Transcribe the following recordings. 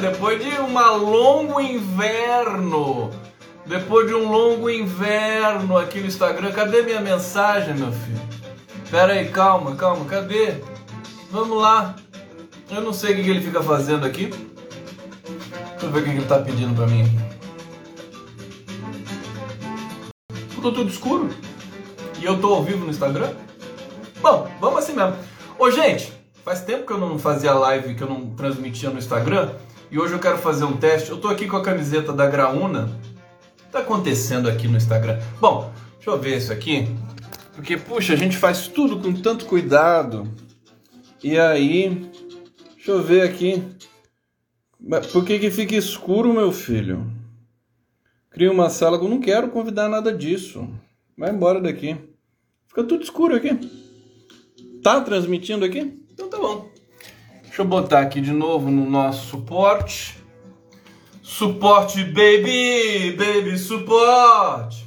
depois de um longo inverno. Depois de um longo inverno aqui no Instagram. Cadê minha mensagem, meu filho? Pera aí, calma, calma, cadê? Vamos lá. Eu não sei o que ele fica fazendo aqui. Deixa eu ver o que ele tá pedindo pra mim. Ficou tudo escuro. E eu tô ao vivo no Instagram. Bom, vamos assim mesmo. Ô, gente, faz tempo que eu não fazia live, que eu não transmitia no Instagram. E hoje eu quero fazer um teste. Eu tô aqui com a camiseta da Graúna. Tá acontecendo aqui no Instagram? Bom, deixa eu ver isso aqui. Porque, puxa, a gente faz tudo com tanto cuidado. E aí, deixa eu ver aqui. Por que, que fica escuro, meu filho? Cria uma sala. Eu não quero convidar nada disso. Vai embora daqui. Fica tudo escuro aqui. Tá transmitindo aqui? Então tá bom. Deixa eu botar aqui de novo no nosso suporte. Suporte, baby! Baby, suporte!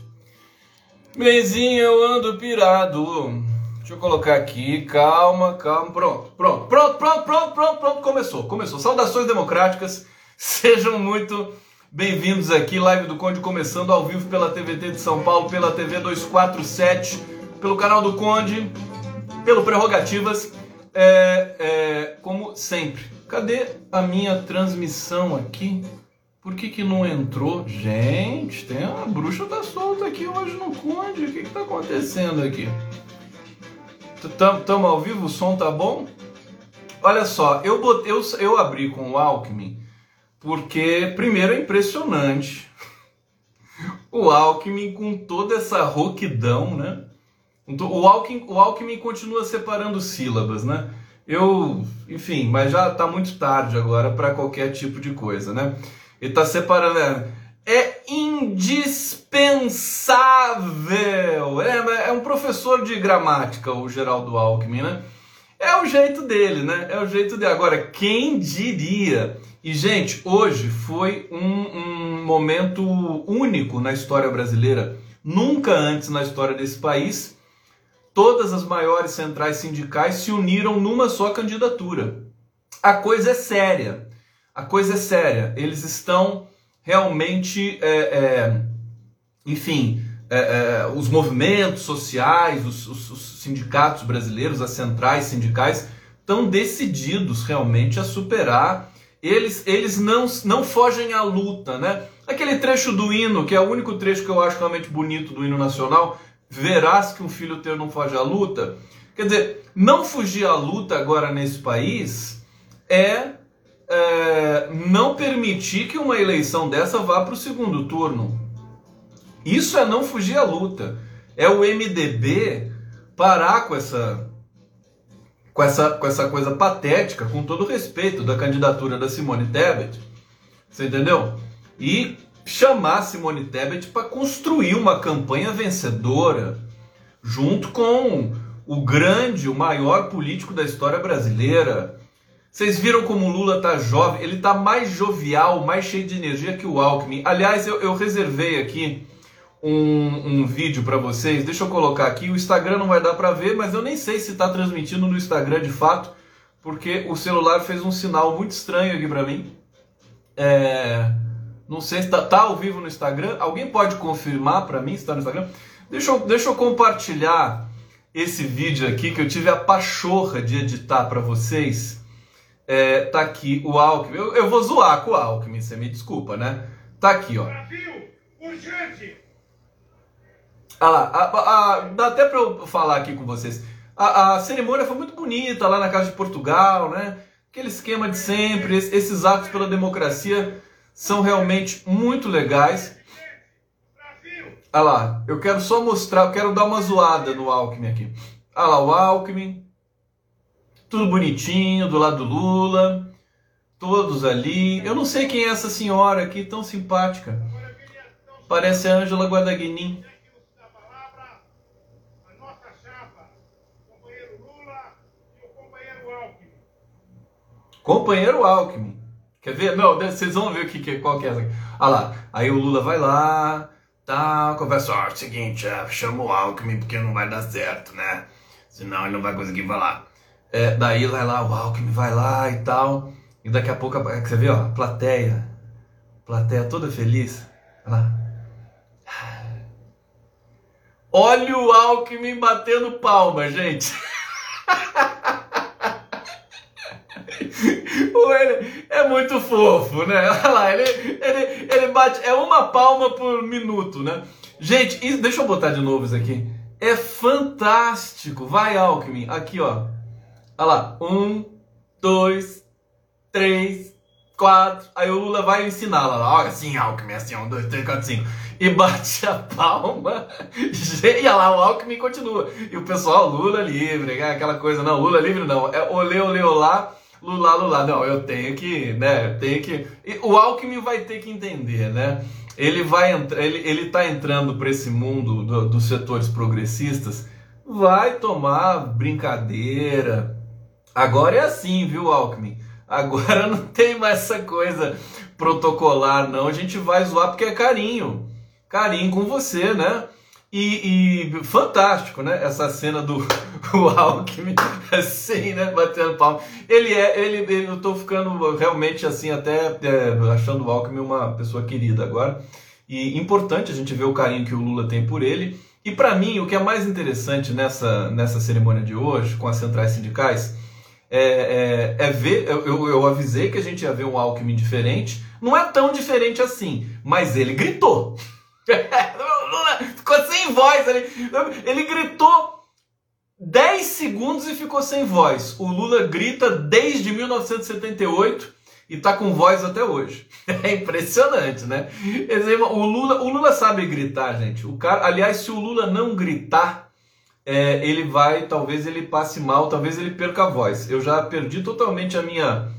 Benzinho, eu ando pirado. Deixa eu colocar aqui, calma, calma, pronto, pronto, pronto, pronto, pronto, pronto, pronto, começou, começou. Saudações democráticas, sejam muito bem-vindos aqui, live do Conde começando ao vivo pela TVT de São Paulo, pela TV 247, pelo canal do Conde, pelo Prerrogativas, é, é, como sempre. Cadê a minha transmissão aqui? Por que, que não entrou? Gente, tem a bruxa tá solta aqui hoje no Conde. O que, que tá acontecendo aqui? Estamos ao vivo? O som tá bom? Olha só, eu, botei, eu, eu abri com o Alckmin porque, primeiro, é impressionante o Alckmin com toda essa roquidão, né? O Alckmin, o Alckmin continua separando sílabas, né? Eu, enfim, mas já tá muito tarde agora para qualquer tipo de coisa, né? Ele está separando. É, é indispensável. É, é um professor de gramática, o Geraldo Alckmin, né? É o jeito dele, né? É o jeito dele. Agora, quem diria? E, gente, hoje foi um, um momento único na história brasileira. Nunca antes na história desse país, todas as maiores centrais sindicais se uniram numa só candidatura. A coisa é séria a coisa é séria. Eles estão realmente, é, é, enfim, é, é, os movimentos sociais, os, os, os, sindicatos brasileiros, as centrais sindicais, estão decididos realmente a superar. Eles, eles não, não fogem à luta, né? Aquele trecho do hino, que é o único trecho que eu acho realmente bonito do hino nacional, verás que um filho teu não foge à luta. Quer dizer, não fugir à luta agora nesse país é é, não permitir que uma eleição dessa vá para o segundo turno. Isso é não fugir à luta. É o MDB parar com essa com essa, com essa coisa patética, com todo respeito da candidatura da Simone Tebet, você entendeu? E chamar Simone Tebet para construir uma campanha vencedora, junto com o grande, o maior político da história brasileira, vocês viram como o Lula tá jovem? Ele tá mais jovial, mais cheio de energia que o Alckmin. Aliás, eu, eu reservei aqui um, um vídeo para vocês. Deixa eu colocar aqui. O Instagram não vai dar para ver, mas eu nem sei se está transmitindo no Instagram de fato, porque o celular fez um sinal muito estranho aqui para mim. É... Não sei se tá, tá, ao vivo no Instagram. Alguém pode confirmar para mim se está no Instagram? Deixa eu, deixa eu compartilhar esse vídeo aqui que eu tive a pachorra de editar para vocês é, tá aqui o Alckmin. Eu, eu, vou zoar com o Alckmin, você me desculpa, né? Tá aqui, ó. Brasil, urgente! Ah lá, a, a, a, dá até para eu falar aqui com vocês. A, cerimônia foi muito bonita lá na Casa de Portugal, né? Aquele esquema de sempre, esses atos pela democracia são realmente muito legais. Ah lá, eu quero só mostrar, eu quero dar uma zoada no Alckmin aqui. Ah lá, o Alckmin, tudo bonitinho, do lado do Lula, todos ali. Eu não sei quem é essa senhora aqui, tão simpática. Parece a Ângela Guadagnini. Companheiro Alckmin. Quer ver? Não, vocês vão ver o que, qual que é essa. Ah lá, aí o Lula vai lá, tá, conversa, ó, é o seguinte, é, chama o Alckmin porque não vai dar certo, né? Senão ele não vai conseguir falar. É, daí vai lá, o Alckmin vai lá e tal. E daqui a pouco, você vê, ó, plateia, plateia toda feliz. Olha lá. Olha o Alckmin batendo palma, gente. ele é muito fofo, né? Olha lá, ele, ele, ele bate. É uma palma por minuto, né? Gente, isso, deixa eu botar de novo isso aqui. É fantástico. Vai, Alckmin. Aqui, ó. Olha lá. Um, dois, três, quatro. Aí o Lula vai ensinar lá. Olha assim, Alckmin, assim, um, dois, três, quatro, cinco. E bate a palma. E olha lá, o Alckmin continua. E o pessoal, Lula livre, né? aquela coisa. Não, Lula livre não. É olê, olê, olá. Lula, Lula. Não, eu tenho que, né? Tenho que. O Alckmin vai ter que entender, né? Ele vai entrar, ele, ele tá entrando para esse mundo do, dos setores progressistas, vai tomar brincadeira. Agora é assim, viu, Alckmin? Agora não tem mais essa coisa protocolar, não. A gente vai zoar porque é carinho. Carinho com você, né? E, e, fantástico, né? Essa cena do o Alckmin assim, né? Batendo palma. Ele é, ele, ele, eu tô ficando realmente assim, até é, achando o Alckmin uma pessoa querida agora. E importante a gente ver o carinho que o Lula tem por ele. E para mim, o que é mais interessante nessa, nessa cerimônia de hoje, com as centrais sindicais, é, é, é ver. Eu, eu avisei que a gente ia ver um Alckmin diferente. Não é tão diferente assim, mas ele gritou. ficou sem voz. Ele, ele gritou 10 segundos e ficou sem voz. O Lula grita desde 1978 e tá com voz até hoje. É impressionante, né? O Lula, o Lula sabe gritar, gente. O cara, aliás, se o Lula não gritar, é, ele vai, talvez ele passe mal, talvez ele perca a voz. Eu já perdi totalmente a minha,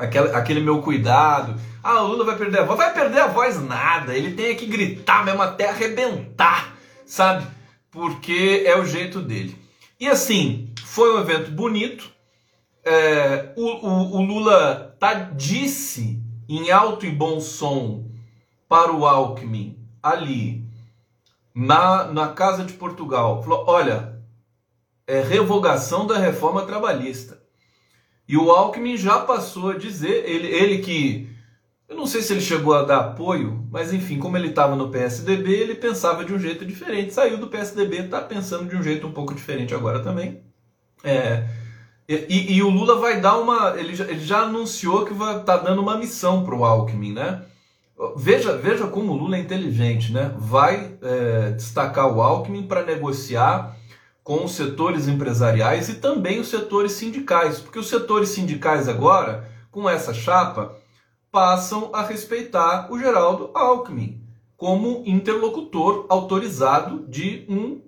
aquele, aquele meu cuidado ah, o Lula vai perder a voz. Vai perder a voz nada. Ele tem que gritar mesmo até arrebentar, sabe? Porque é o jeito dele. E assim, foi um evento bonito. É, o, o, o, Lula tá, disse em alto e bom som para o Alckmin ali na, na Casa de Portugal. Falou: olha, é revogação da reforma trabalhista. E o Alckmin já passou a dizer, ele, ele que eu não sei se ele chegou a dar apoio, mas enfim, como ele estava no PSDB, ele pensava de um jeito diferente. Saiu do PSDB, está pensando de um jeito um pouco diferente agora também. É, e, e, o Lula vai dar uma. Ele já, ele já anunciou que vai estar tá dando uma missão para o Alckmin, né? Veja, veja como o Lula é inteligente, né? Vai é, destacar o Alckmin para negociar com os setores empresariais e também os setores sindicais, porque os setores sindicais agora, com essa chapa, passam a respeitar o Geraldo Alckmin como interlocutor autorizado de um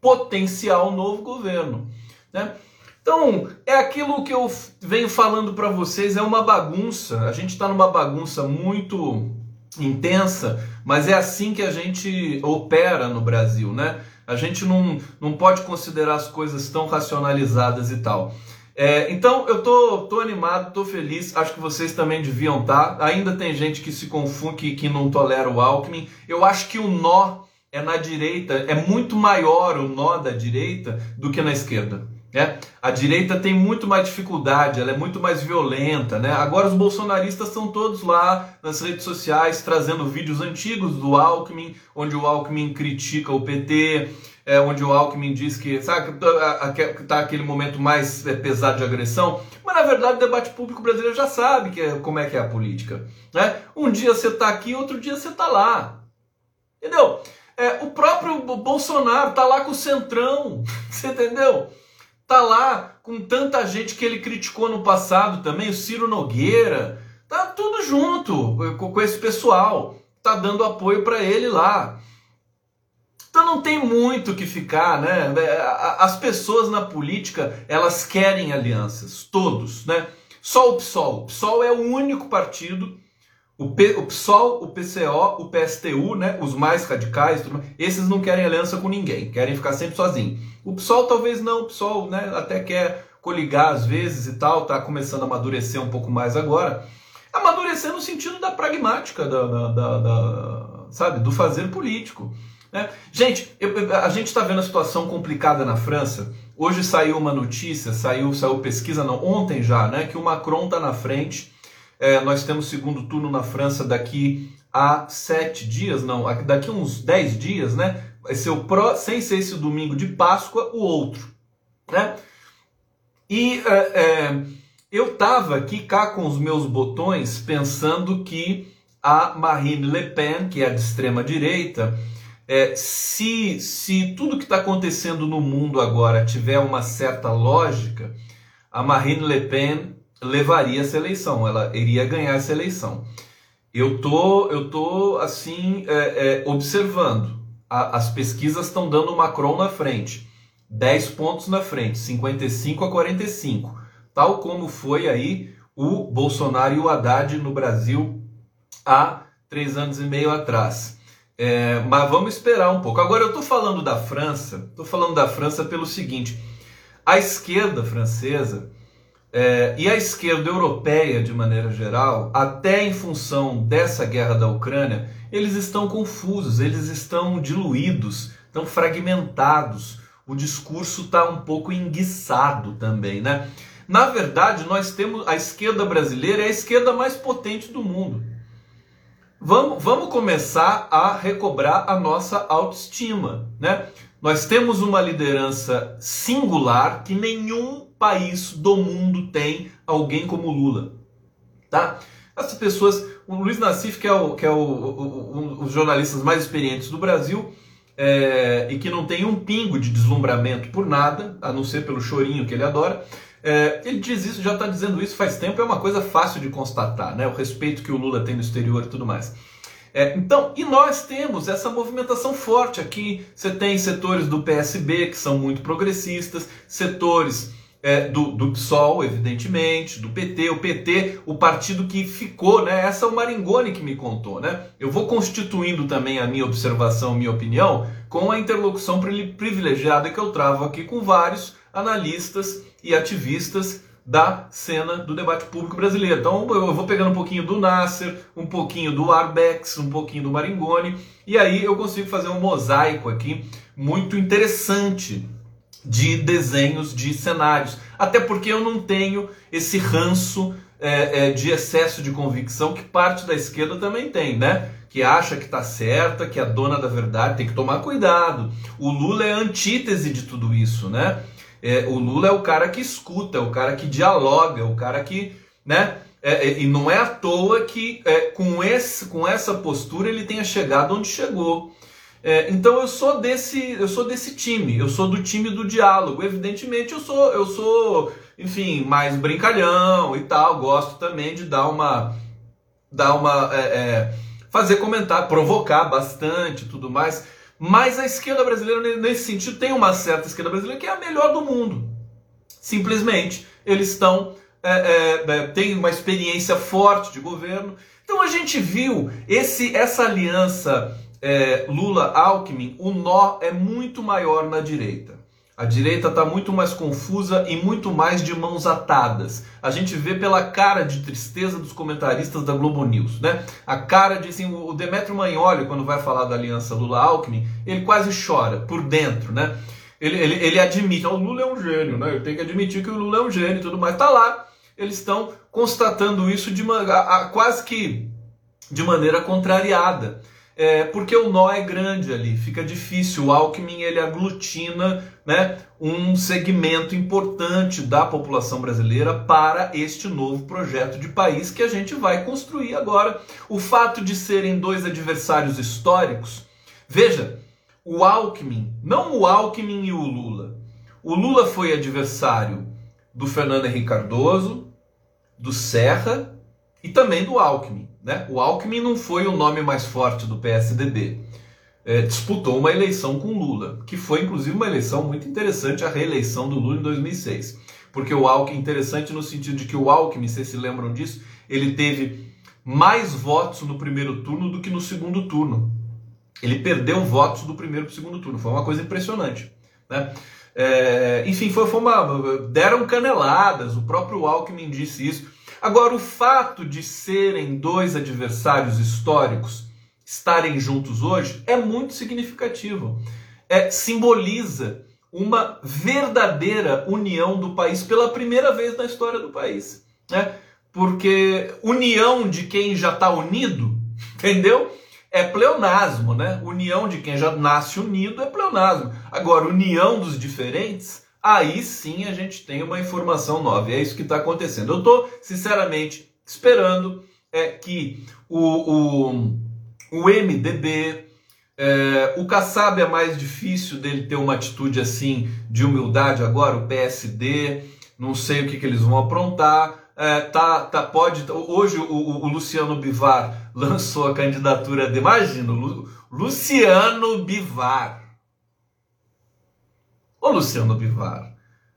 potencial novo governo. Né? Então, é aquilo que eu venho falando para vocês, é uma bagunça. A gente está numa bagunça muito intensa, mas é assim que a gente opera no Brasil, né? A gente não, não pode considerar as coisas tão racionalizadas e tal. É, então eu tô, tô animado, tô feliz. Acho que vocês também deviam estar. Tá. Ainda tem gente que se confunde, que, que não tolera o Alckmin. Eu acho que o nó é na direita, é muito maior o nó da direita do que na esquerda. Né? A direita tem muito mais dificuldade, ela é muito mais violenta. Né? Agora os bolsonaristas estão todos lá nas redes sociais trazendo vídeos antigos do Alckmin, onde o Alckmin critica o PT, é, onde o Alckmin diz que está aquele momento mais é, pesado de agressão, mas na verdade o debate público brasileiro já sabe que é, como é que é a política. Né? Um dia você está aqui, outro dia você está lá. Entendeu? É, o próprio Bolsonaro está lá com o Centrão, você entendeu? Tá lá com tanta gente que ele criticou no passado também, o Ciro Nogueira, tá tudo junto com, esse pessoal, tá dando apoio para ele lá. Então não tem muito que ficar, né? As pessoas na política, elas querem alianças, todos, né? Só o PSOL. O PSOL é o único partido, o, P, o PSOL, o PCO, o PSTU, né? Os mais radicais, tudo, esses não querem aliança com ninguém, querem ficar sempre sozinhos. O PSOL talvez não, o PSOL né, até quer coligar às vezes e tal, tá começando a amadurecer um pouco mais agora. Amadurecer no sentido da pragmática, da, da, da, da sabe, do fazer político. Né? Gente, eu, a gente está vendo a situação complicada na França. Hoje saiu uma notícia, saiu, saiu pesquisa, não, ontem já, né, que o Macron está na frente É, nós temos segundo turno na França daqui a sete dias, não, daqui a uns dez dias, né? Vai ser o pró, sem ser esse domingo de Páscoa, o outro, né? E é, é, eu tava aqui cá com os meus botões pensando que a Marine Le Pen, que é a de extrema direita, é, se, se tudo que está acontecendo no mundo agora tiver uma certa lógica, a Marine Le Pen levaria essa eleição, ela iria ganhar essa eleição. Eu tô, eu tô assim é, é, observando. A, as pesquisas estão dando o Macron na frente, 10 pontos na frente, 55 a 45, tal como foi aí o Bolsonaro e o Haddad no Brasil há três anos e meio atrás. É, mas vamos esperar um pouco. Agora eu estou falando da França, estou falando da França pelo seguinte: a esquerda francesa é, e a esquerda europeia de maneira geral, até em função dessa guerra da Ucrânia, eles estão confusos, eles estão diluídos, estão fragmentados. O discurso está um pouco enguiçado também, né? Na verdade, nós temos a esquerda brasileira é a esquerda mais potente do mundo. Vamos, vamos começar a recobrar a nossa autoestima, né? Nós temos uma liderança singular que nenhum país do mundo tem alguém como Lula, tá? Essas pessoas, o Luiz Nassif, que é, o, que é o, o, um dos jornalistas mais experientes do Brasil, é, e que não tem um pingo de deslumbramento por nada, a não ser pelo chorinho que ele adora, é, ele diz isso, já está dizendo isso faz tempo, é uma coisa fácil de constatar, né? O respeito que o Lula tem no exterior e tudo mais. É, então, e nós temos essa movimentação forte aqui. Você tem setores do PSB que são muito progressistas, setores é, do, do PSOL, evidentemente, do PT, o PT, o partido que ficou, né? Essa é o Maringoni que me contou, né? Eu vou constituindo também a minha observação, minha opinião, com a interlocução privilegiada que eu travo aqui com vários analistas e ativistas da cena do debate público brasileiro. Então eu vou pegando um pouquinho do Nasser, um pouquinho do Arbex, um pouquinho do Maringoni, e aí eu consigo fazer um mosaico aqui muito interessante de desenhos, de cenários. Até porque eu não tenho esse ranço é, é, de excesso de convicção que parte da esquerda também tem, né? Que acha que está certa, que é dona da verdade, tem que tomar cuidado. O Lula é a antítese de tudo isso, né? É, o Lula é o cara que escuta, é o cara que dialoga, é o cara que, né? É, é, e não é à toa que é, com, esse, com essa postura ele tenha chegado onde chegou. É, então eu sou desse eu sou desse time, eu sou do time do diálogo. Evidentemente eu sou eu sou enfim mais brincalhão e tal. Gosto também de dar uma dar uma é, fazer comentar, provocar bastante, tudo mais. Mas a esquerda brasileira, nesse sentido, tem uma certa esquerda brasileira que é a melhor do mundo. Simplesmente, eles estão. É, é, é, têm uma experiência forte de governo. Então a gente viu esse, essa aliança é, Lula-Alckmin, o nó é muito maior na direita. A direita está muito mais confusa e muito mais de mãos atadas. A gente vê pela cara de tristeza dos comentaristas da Globo News, né? A cara de assim, o Demetrio Magnoli, quando vai falar da aliança Lula-Alckmin, ele quase chora por dentro, né? Ele, ele, ele admite, oh, o Lula é um gênio, né? Eu tenho que admitir que o Lula é um gênio e tudo mais. Tá lá, eles estão constatando isso de uma, a, a, quase que de maneira contrariada é, porque o nó é grande ali, fica difícil. O Alckmin ele aglutina né, um segmento importante da população brasileira para este novo projeto de país que a gente vai construir agora. O fato de serem dois adversários históricos, veja, o Alckmin, não o Alckmin e o Lula. O Lula foi adversário do Fernando Henrique Cardoso, do Serra e também do Alckmin. Né? O Alckmin não foi o nome mais forte do PSDB. É, disputou uma eleição com Lula, que foi inclusive uma eleição muito interessante, a reeleição do Lula em 2006. Porque o Alckmin, interessante no sentido de que o Alckmin, vocês se lembram disso, ele teve mais votos no primeiro turno do que no segundo turno. Ele perdeu votos do primeiro para o segundo turno. Foi uma coisa impressionante. Né? É, enfim, foi, foi uma, deram caneladas, o próprio Alckmin disse isso. Agora, o fato de serem dois adversários históricos estarem juntos hoje é muito significativo. É, simboliza uma verdadeira união do país pela primeira vez na história do país. Né? porque união de quem já está unido, entendeu? É pleonasmo, né? União de quem já nasce unido é pleonasmo. Agora, união dos diferentes, aí sim a gente tem uma informação nova. E é isso que está acontecendo. Eu estou, sinceramente, esperando é, que o, o, o MDB, é, o Kassab é mais difícil dele ter uma atitude assim de humildade agora, o PSD, não sei o que, que eles vão aprontar. É, tá, tá, pode. Hoje o, o, Luciano Bivar lançou a candidatura de. Imagina, Lu, Luciano Bivar. Ô Luciano Bivar.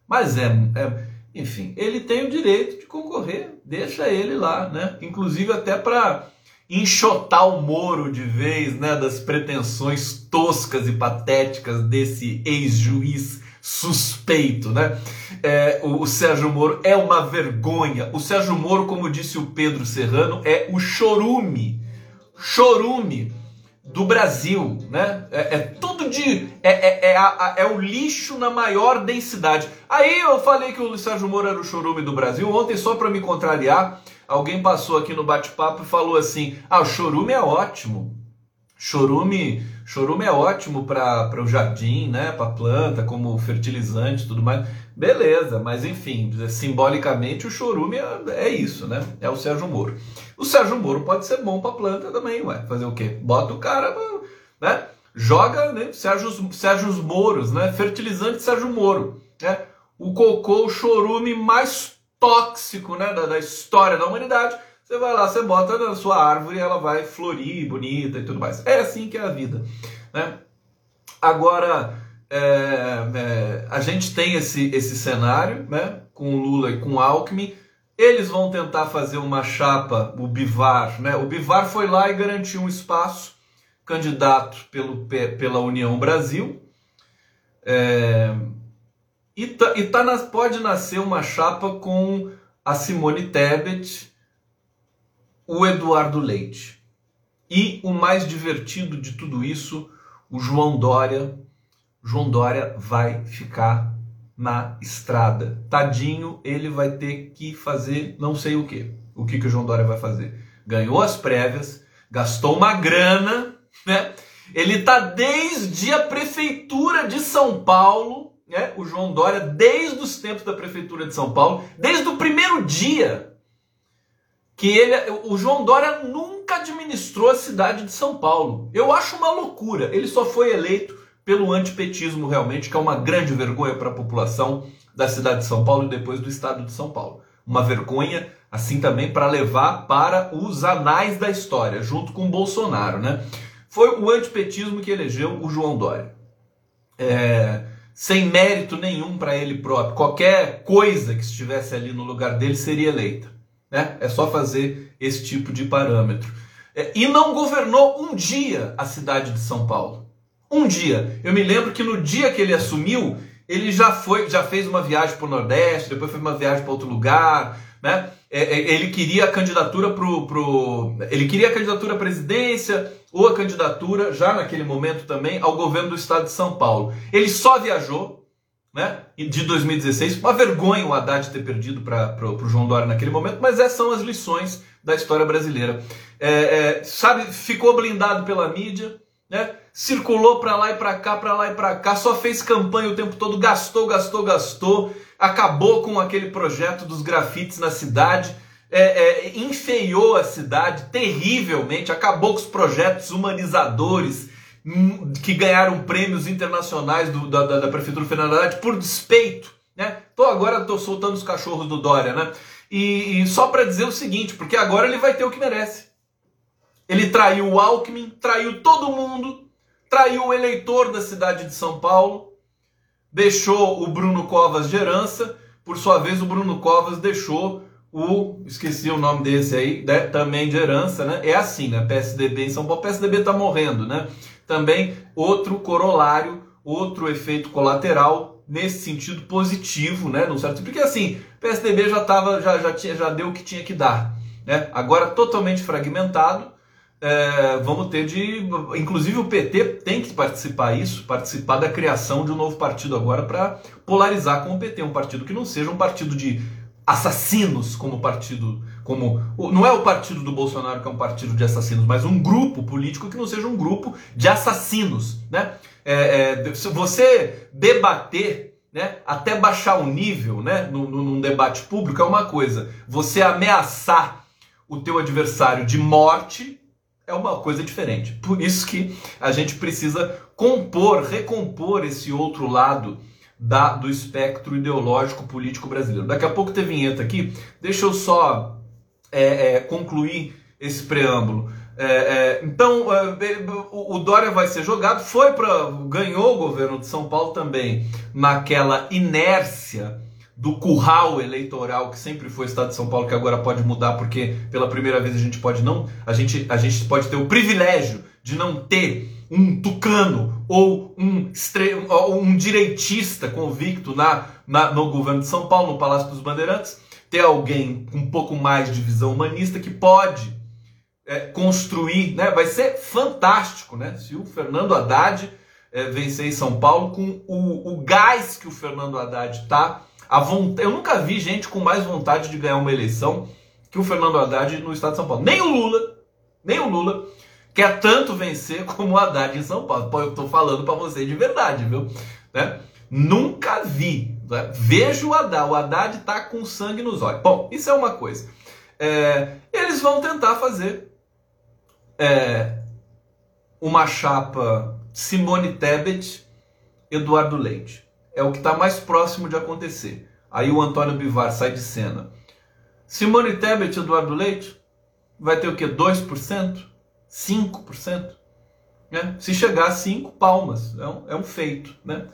Mas é, é, Enfim, ele tem o direito de concorrer. Deixa ele lá, né? Inclusive até para enxotar o Moro de vez, né? Das pretensões toscas e patéticas desse ex-juiz suspeito, né? É, o, o, Sérgio Moro é uma vergonha. O Sérgio Moro, como disse o Pedro Serrano, é o chorume, chorume do Brasil, né? É, é tudo de é, é, é, a, é, o lixo na maior densidade. Aí eu falei que o Sérgio Moro era o chorume do Brasil. Ontem só para me contrariar, alguém passou aqui no bate-papo e falou assim: "Ah, o chorume é ótimo. Chorume Chorume é ótimo para o jardim, né? Para planta, como fertilizante, tudo mais. Beleza, mas enfim, simbolicamente o chorume é, é, isso, né? É o Sérgio Moro. O Sérgio Moro pode ser bom para planta também, ué. Fazer o quê? Bota o cara, né? Joga, né? Sérgio, Sérgio Moros, né? Fertilizante Sérgio Moro, né? O cocô, o chorume mais tóxico, né? Da, da história da humanidade você vai lá, você bota na sua árvore e ela vai florir, bonita e tudo mais. É assim que é a vida. Né? Agora, é, é, a gente tem esse, esse cenário né, com Lula e com Alckmin. Eles vão tentar fazer uma chapa, o Bivar. Né? O Bivar foi lá e garantiu um espaço, candidato pelo, pela União Brasil. É, e, tá, e tá, pode nascer uma chapa com a Simone Tebet o Eduardo Leite. E o mais divertido de tudo isso, o João Dória. João Dória vai ficar na estrada. Tadinho, ele vai ter que fazer não sei o que. O que, que o João Dória vai fazer? Ganhou as prévias, gastou uma grana, né? Ele está desde a prefeitura de São Paulo, né? O João Dória, desde os tempos da prefeitura de São Paulo, desde o primeiro dia que ele, o João Dória nunca administrou a cidade de São Paulo. Eu acho uma loucura. Ele só foi eleito pelo antipetismo realmente, que é uma grande vergonha para a população da cidade de São Paulo e depois do estado de São Paulo. Uma vergonha assim também para levar para os anais da história, junto com Bolsonaro, né? Foi o antipetismo que elegeu o João Dória. É, sem mérito nenhum para ele próprio. Qualquer coisa que estivesse ali no lugar dele seria eleita. Né? É só fazer esse tipo de parâmetro. É, e não governou um dia a cidade de São Paulo. Um dia. Eu me lembro que no dia que ele assumiu, ele já foi, já fez uma viagem para o Nordeste, depois fez uma viagem para outro lugar, né? É, é, ele queria a candidatura pro, pro, ele queria a candidatura à presidência ou a candidatura já naquele momento também ao governo do estado de São Paulo. Ele só viajou, né, de 2016. Uma vergonha o Haddad ter perdido para o João Dória naquele momento, mas essas são as lições da história brasileira. É, é, sabe, ficou blindado pela mídia, né, circulou para lá e para cá, para lá e para cá, só fez campanha o tempo todo, gastou, gastou, gastou, acabou com aquele projeto dos grafites na cidade. É, é, enfeiou a cidade terrivelmente, acabou com os projetos humanizadores que ganharam prêmios internacionais do, da, da, da, Prefeitura Federal Haddad por despeito. Né? Tô agora tô soltando os cachorros do Dória, né? E, e só para dizer o seguinte, porque agora ele vai ter o que merece. Ele traiu o Alckmin, traiu todo mundo, traiu o eleitor da cidade de São Paulo, deixou o Bruno Covas de herança, por sua vez o Bruno Covas deixou o, esqueci o nome desse aí, né, também de herança, né? É assim, né? PSDB em São Paulo, PSDB tá morrendo, né? também outro corolário, outro efeito colateral nesse sentido positivo, né? No certo, porque assim, PSDB já tava, já, já, tinha, já deu o que tinha que dar, né? Agora totalmente fragmentado, é, vamos ter de, inclusive o PT tem que participar isso, participar da criação de um novo partido agora para polarizar com o PT, um partido que não seja um partido de assassinos como partido como não é o partido do Bolsonaro que é um partido de assassinos, mas um grupo político que não seja um grupo de assassinos, né? É, é, se você debater, né, até baixar o nível, né, num, num debate público é uma coisa. Você ameaçar o teu adversário de morte é uma coisa diferente. Por isso que a gente precisa compor, recompor esse outro lado da, do espectro ideológico político brasileiro. Daqui a pouco tem vinheta aqui. Deixa eu só é, é, concluir esse preâmbulo. É, é então, é, o, o Dória vai ser jogado, foi para ganhou o governo de São Paulo também naquela inércia do curral eleitoral que sempre foi o Estado de São Paulo, que agora pode mudar porque pela primeira vez a gente pode não, a gente, a gente pode ter o privilégio de não ter um tucano ou um, ou um direitista convicto na, na, no governo de São Paulo, no Palácio dos Bandeirantes, ter alguém com um pouco mais de visão humanista que pode é, construir, né? Vai ser fantástico, né? Se o Fernando Haddad é, vencer em São Paulo com o, o gás que o Fernando Haddad tá a vontade, eu nunca vi gente com mais vontade de ganhar uma eleição que o Fernando Haddad no estado de São Paulo. Nem o Lula, nem o Lula quer tanto vencer como o Haddad em São Paulo. Eu estou falando para você de verdade, viu? Né? Nunca vi. Né? Vejo o Haddad. O Haddad está com sangue nos olhos. Bom, isso é uma coisa. É, eles vão tentar fazer é, uma chapa Simone Tebet, Eduardo Leite é o que está mais próximo de acontecer. Aí o Antônio Bivar sai de cena. Simone Tebet e Eduardo Leite vai ter o que? 2%? 5%? Né? Se chegar a 5 palmas, é um, é um feito. Né?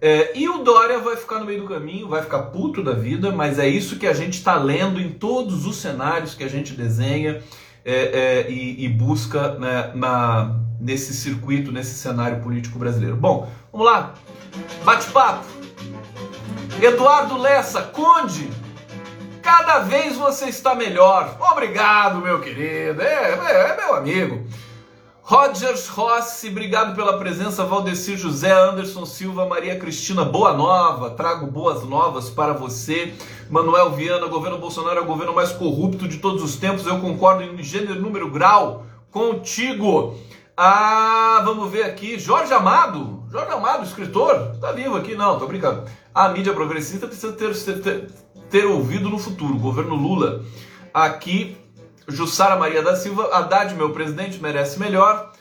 É, e o Dória vai ficar no meio do caminho, vai ficar puto da vida, mas é isso que a gente está lendo em todos os cenários que a gente desenha é, é, e, e, busca né, na, nesse circuito, nesse cenário político brasileiro. Bom, vamos lá. Bate-papo. Eduardo Lessa, Conde, cada vez você está melhor. Obrigado, meu querido. É, é, é meu amigo. Rogers Rossi, obrigado pela presença. Valdecir José, Anderson Silva, Maria Cristina, boa nova. Trago boas novas para você. Manuel Viana, governo Bolsonaro é o governo mais corrupto de todos os tempos. Eu concordo em gênero, número, grau contigo. Ah, vamos ver aqui. Jorge Amado. Jorge Amado, escritor. Está vivo aqui? Não, tô brincando. A mídia progressista precisa ter, ter, ter ouvido no futuro. Governo Lula. Aqui, Jussara Maria da Silva. Haddad, meu presidente, merece melhor.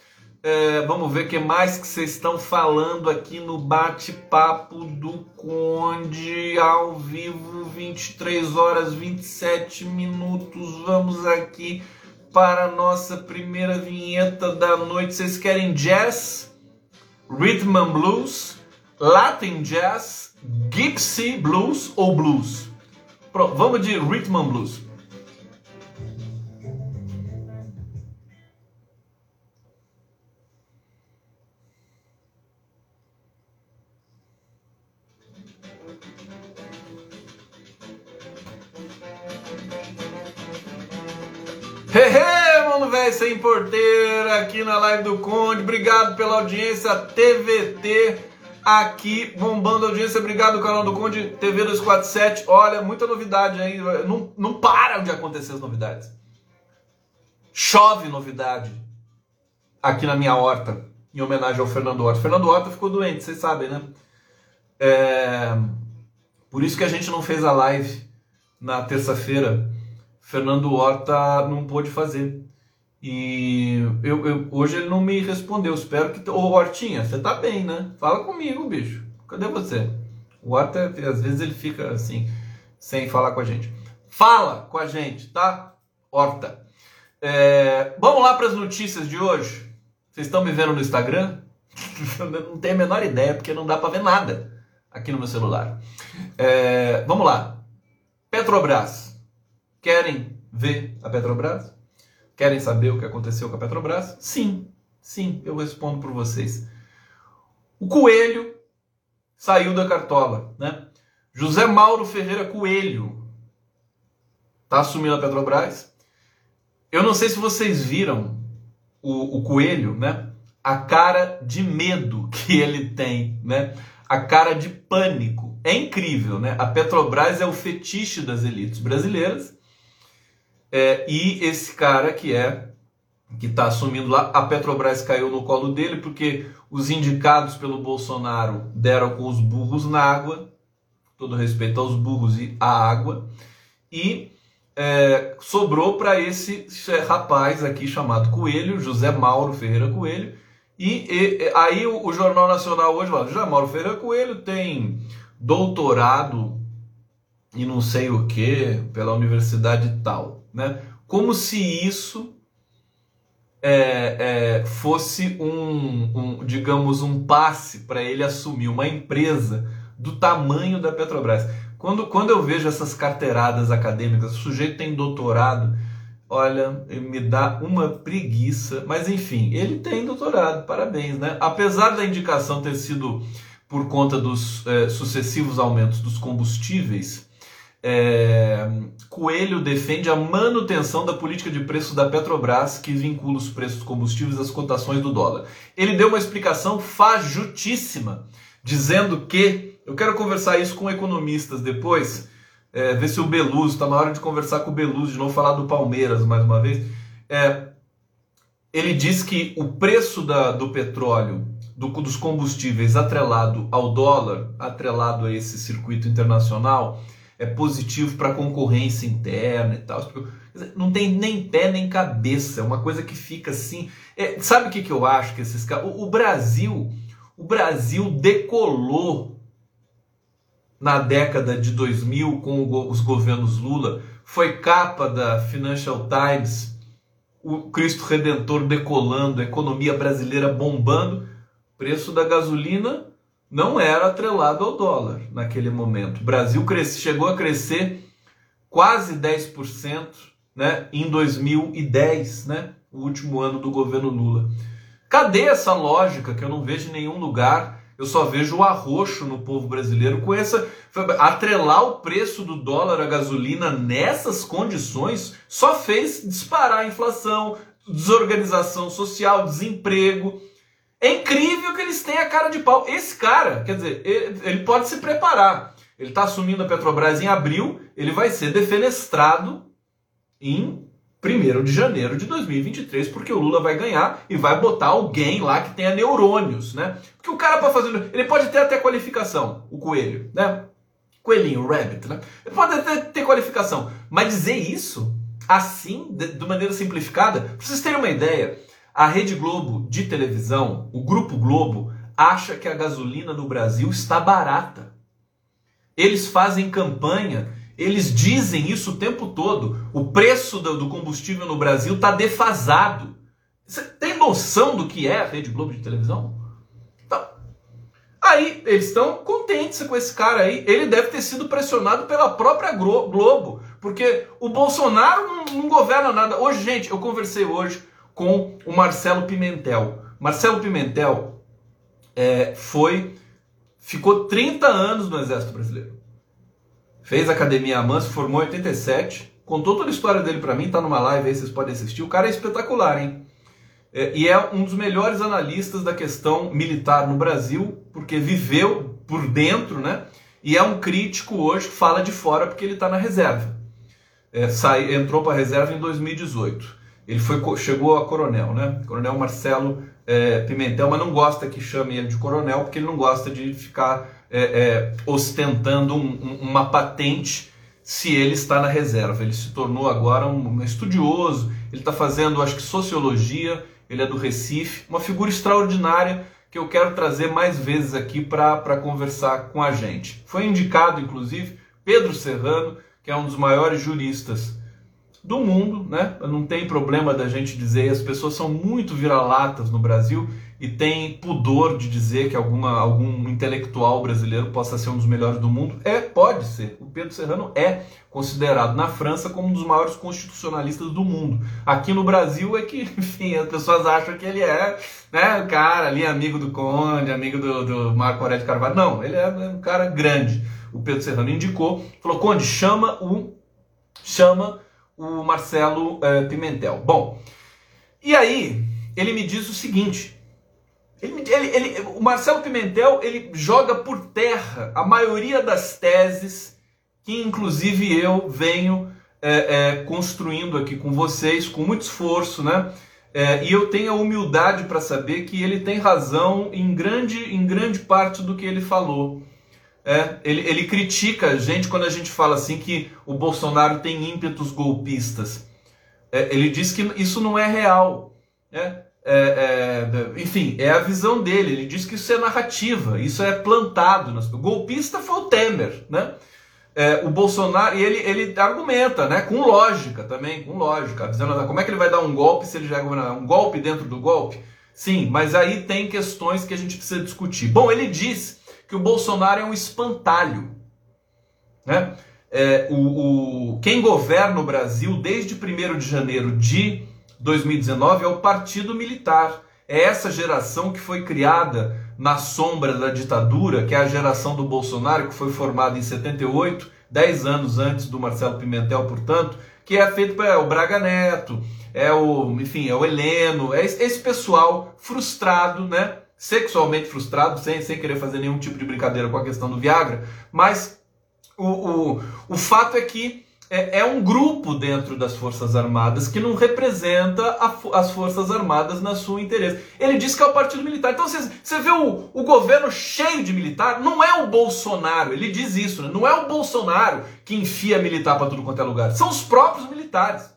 É, vamos ver o que mais que vocês estão falando aqui no bate-papo do Conde ao vivo, 23 horas 27 minutos. Vamos aqui para a nossa primeira vinheta da noite. Vocês querem jazz, rhythm and blues, Latin jazz, Gypsy blues ou blues? Pronto, vamos de rhythm and blues. Hey, hey! sem porteira aqui na live do Conde. Obrigado pela audiência TVT aqui bombando a audiência. Obrigado, canal do Conde TV 247. Olha, muita novidade aí. Não, não param de acontecer as novidades. Chove novidade aqui na minha horta, em homenagem ao Fernando Horta. Fernando Horta ficou doente, vocês sabem, né? É... Por isso que a gente não fez a live na terça-feira. Fernando Horta não pôde fazer. E eu, eu, hoje ele não me respondeu. Espero que. Ô Hortinha, você tá bem, né? Fala comigo, bicho. Cadê você? O Horta, às vezes, ele fica assim, sem falar com a gente. Fala com a gente, tá? Horta. É, vamos lá para as notícias de hoje. Vocês estão me vendo no Instagram? não tenho a menor ideia, porque não dá para ver nada aqui no meu celular. É, vamos lá. Petrobras. Querem ver a Petrobras? Querem saber o que aconteceu com a Petrobras? Sim, sim, eu respondo por vocês. O Coelho saiu da cartola, né? José Mauro Ferreira Coelho está assumindo a Petrobras. Eu não sei se vocês viram o, o Coelho, né? A cara de medo que ele tem, né? A cara de pânico. É incrível, né? A Petrobras é o fetiche das elites brasileiras É, e esse cara que é que está assumindo lá, a Petrobras caiu no colo dele porque os indicados pelo Bolsonaro deram com os burros na água, todo respeito aos burros e à água, e é, sobrou para esse rapaz aqui chamado Coelho, José Mauro Ferreira Coelho, e, e aí o, o, Jornal Nacional hoje fala, José Mauro Ferreira Coelho tem doutorado e não sei o que pela universidade tal, né? Como se isso é, é, fosse um, um, digamos, um passe para ele assumir uma empresa do tamanho da Petrobras. Quando, quando eu vejo essas carteiradas acadêmicas, o sujeito tem doutorado, olha, me dá uma preguiça. Mas enfim, ele tem doutorado, parabéns, né? Apesar da indicação ter sido por conta dos é, sucessivos aumentos dos combustíveis, é, Coelho defende a manutenção da política de preço da Petrobras, que vincula os preços dos combustíveis às cotações do dólar. Ele deu uma explicação fajutíssima, dizendo que. Eu quero conversar isso com economistas depois, é, ver se o Beluso, está na hora de conversar com o Beluso, de novo falar do Palmeiras mais uma vez. É, ele diz que o preço da, do petróleo, do, dos combustíveis atrelado ao dólar, atrelado a esse circuito internacional, é positivo para a concorrência interna e tal. Não tem nem pé nem cabeça, é uma coisa que fica assim. É, sabe o que, que eu acho que esses caras. O, o Brasil, o Brasil decolou na década de 2000 com os governos Lula, foi capa da Financial Times, o Cristo Redentor decolando, a economia brasileira bombando, preço da gasolina não era atrelado ao dólar naquele momento. O Brasil cresce, chegou a crescer quase 10% né, em 2010, né, o último ano do governo Lula. Cadê essa lógica que eu não vejo em nenhum lugar? Eu só vejo o arroxo no povo brasileiro com essa. Atrelar o preço do dólar à gasolina nessas condições só fez disparar a inflação, desorganização social, desemprego. É incrível que eles tenham a cara de pau. Esse cara, quer dizer, ele, ele pode se preparar. Ele está assumindo a Petrobras em abril, ele vai ser defenestrado em 1 de janeiro de 2023, porque o Lula vai ganhar e vai botar alguém lá que tenha neurônios, né? Porque o cara para fazer, ele pode ter até qualificação, o coelho, né? Coelhinho, rabbit, né? Ele pode até ter qualificação, mas dizer isso assim, de, de maneira simplificada, para vocês terem uma ideia, a Rede Globo de televisão, o Grupo Globo, acha que a gasolina no Brasil está barata. Eles fazem campanha, eles dizem isso o tempo todo. O preço do combustível no Brasil está defasado. Você tem noção do que é a Rede Globo de televisão? Então, aí eles estão contentes com esse cara aí. Ele deve ter sido pressionado pela própria Globo, porque o Bolsonaro não, não governa nada. Hoje, gente, eu conversei hoje com o Marcelo Pimentel. Marcelo Pimentel é, foi ficou 30 anos no Exército Brasileiro. Fez academia a se formou em 87, contou toda a história dele para mim, tá numa live aí, vocês podem assistir. O cara é espetacular, hein? É, e é um dos melhores analistas da questão militar no Brasil, porque viveu por dentro, né? E é um crítico hoje que fala de fora porque ele está na reserva. É, sai, entrou para a reserva em 2018. Ele foi, chegou a coronel, né? Coronel Marcelo é, Pimentel, mas não gosta que chame ele de coronel, porque ele não gosta de ficar é, é, ostentando um, um, uma patente se ele está na reserva. Ele se tornou agora um, um estudioso, ele está fazendo, acho que, sociologia, ele é do Recife, uma figura extraordinária que eu quero trazer mais vezes aqui para conversar com a gente. Foi indicado, inclusive, Pedro Serrano, que é um dos maiores juristas do mundo, né? Não tem problema da gente dizer, as pessoas são muito vira-latas no Brasil e tem pudor de dizer que alguma, algum intelectual brasileiro possa ser um dos melhores do mundo. É, pode ser. O Pedro Serrano é considerado na França como um dos maiores constitucionalistas do mundo. Aqui no Brasil é que, enfim, as pessoas acham que ele é, né, o cara ali, amigo do Conde, amigo do, do Marco Aurélio de Carvalho. Não, ele é um cara grande. O Pedro Serrano indicou, falou, Conde, chama o... chama o Marcelo é, Pimentel. Bom, e aí ele me diz o seguinte: ele, ele, ele, o Marcelo Pimentel ele joga por terra a maioria das teses que, inclusive, eu venho é, é, construindo aqui com vocês, com muito esforço, né? É, e eu tenho a humildade para saber que ele tem razão em grande, em grande parte do que ele falou. É, ele, ele critica a gente quando a gente fala assim que o Bolsonaro tem ímpetos golpistas. É, ele diz que isso não é real. Né? É, é, enfim, é a visão dele. Ele diz que isso é narrativa, isso é plantado. Nas... Golpista foi o Temer, né? É, o Bolsonaro, e ele, ele argumenta, né, com lógica também, com lógica, dizendo como é que ele vai dar um golpe se ele já é governador? Um golpe dentro do golpe? Sim, mas aí tem questões que a gente precisa discutir. Bom, ele diz que o Bolsonaro é um espantalho. Né? É, o, o, quem governa o Brasil desde 1 de janeiro de 2019 é o Partido Militar. É essa geração que foi criada na sombra da ditadura, que é a geração do Bolsonaro, que foi formada em 78, 10 anos antes do Marcelo Pimentel, portanto, que é feito para é o Braga Neto, é o, enfim, é o Heleno, é esse pessoal frustrado, né? Sexualmente frustrado, sem, sem querer fazer nenhum tipo de brincadeira com a questão do Viagra, mas o, o, o fato é que é, é, um grupo dentro das Forças Armadas que não representa a, as Forças Armadas na sua interesse. Ele diz que é o Partido Militar. Então você, você vê o, o governo cheio de militar, não é o Bolsonaro, ele diz isso, né? não é o Bolsonaro que enfia militar para tudo quanto é lugar, são os próprios militares.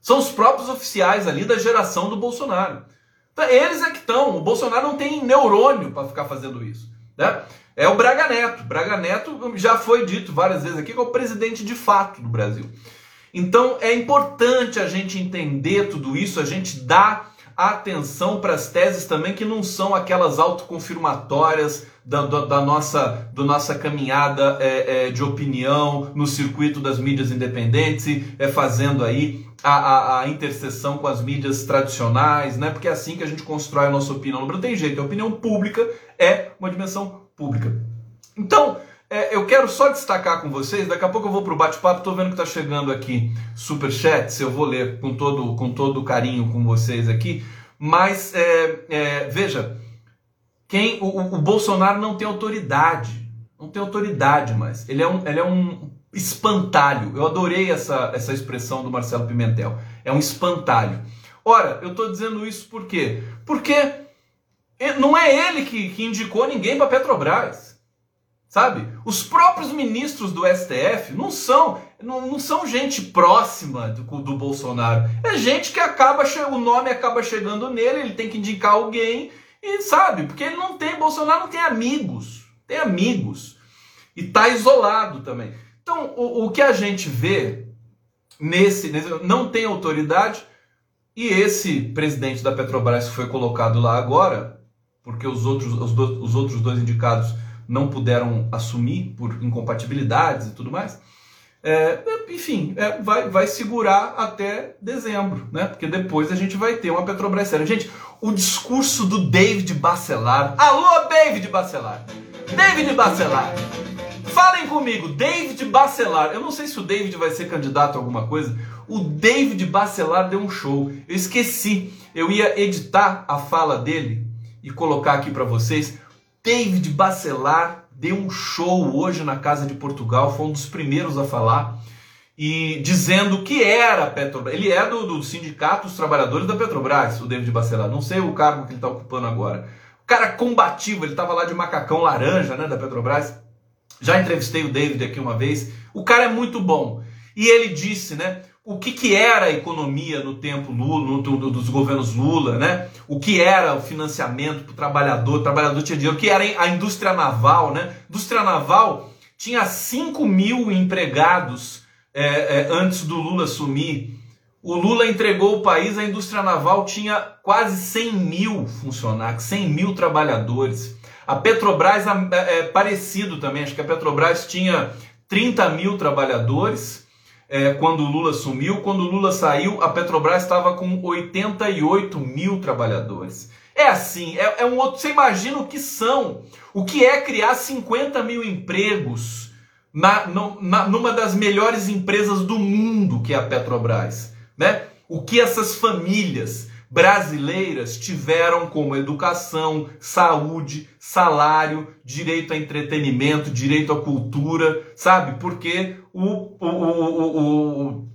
São os próprios oficiais ali da geração do Bolsonaro. Então, eles é que estão. O Bolsonaro não tem neurônio para ficar fazendo isso. Né? É o Braga Neto. Braga Neto já foi dito várias vezes aqui que é o presidente de fato do Brasil. Então é importante a gente entender tudo isso, a gente dar atenção para as teses também que não são aquelas autoconfirmatórias da, da, da nossa, do nossa caminhada é, é, de opinião no circuito das mídias independentes, é, fazendo aí a, a, a, interseção com as mídias tradicionais, né? porque é assim que a gente constrói a nossa opinião. Não tem jeito, a opinião pública é uma dimensão pública. Então, é, eu quero só destacar com vocês, daqui a pouco eu vou para o bate-papo, estou vendo que está chegando aqui superchats, eu vou ler com todo, com todo carinho com vocês aqui, mas é, é, veja, quem o, o, Bolsonaro não tem autoridade, não tem autoridade mais, ele é um, ele é um espantalho, eu adorei essa, essa expressão do Marcelo Pimentel, é um espantalho. Ora, eu estou dizendo isso por quê? Porque não é ele que, que indicou ninguém para Petrobras. Sabe? Os próprios ministros do STF não são não, não são gente próxima do, do, Bolsonaro. É gente que acaba o nome acaba chegando nele, ele tem que indicar alguém e sabe, porque ele não tem Bolsonaro não tem amigos, tem amigos e tá isolado também. Então, o, o que a gente vê nesse, nesse não tem autoridade e esse presidente da Petrobras que foi colocado lá agora porque os outros, os, do, os outros dois indicados não puderam assumir por incompatibilidades e tudo mais. É, enfim, é, vai, vai segurar até dezembro, né? Porque depois a gente vai ter uma Petrobras séria. Gente, o discurso do David Bacelar. Alô, David Bacelar! David Bacelar! Falem comigo, David Bacelar. Eu não sei se o David vai ser candidato a alguma coisa. O David Bacelar deu um show. Eu esqueci. Eu ia editar a fala dele e colocar aqui para vocês. David Bacelar deu um show hoje na Casa de Portugal, foi um dos primeiros a falar, e dizendo que era Petrobras. Ele é do, do Sindicato dos Trabalhadores da Petrobras, o David Bacelar. Não sei o cargo que ele está ocupando agora. O cara combativo, ele estava lá de macacão laranja, né, da Petrobras. Já entrevistei o David aqui uma vez. O cara é muito bom. E ele disse, né? O que, que era a economia no tempo Lula, do, dos governos Lula, né? O que era o financiamento para o trabalhador, o trabalhador tinha dinheiro, o que era a indústria naval, né? A indústria naval tinha 5 mil empregados é, é, antes do Lula assumir. O Lula entregou o país, a indústria naval tinha quase 100 mil funcionários, 100 mil trabalhadores. A Petrobras é, é parecido também, acho que a Petrobras tinha 30 mil trabalhadores é, quando o Lula sumiu. Quando o Lula saiu, a Petrobras estava com 88 mil trabalhadores. É assim, é, é, um outro. Você imagina o que são? O que é criar 50 mil empregos na, no, na, numa das melhores empresas do mundo, que é a Petrobras? Né? O que essas famílias brasileiras tiveram como educação, saúde, salário, direito a entretenimento, direito à cultura, sabe? Porque o, o, o, o